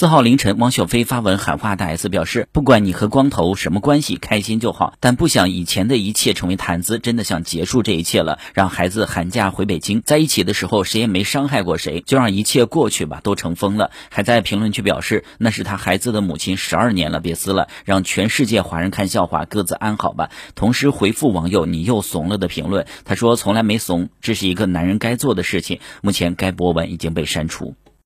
四号凌晨，汪小菲发文喊话大 S，表示不管你和光头什么关系，开心就好，但不想以前的一切成为谈资，真的想结束这一切了，让孩子寒假回北京，在一起的时候谁也没伤害过谁，就让一切过去吧，都成风了。还在评论区表示那是他孩子的母亲，十二年了，别撕了，让全世界华人看笑话，各自安好吧。同时回复网友你又怂了的评论，他说从来没怂，这是一个男人该做的事情。目前该博文已经被删除。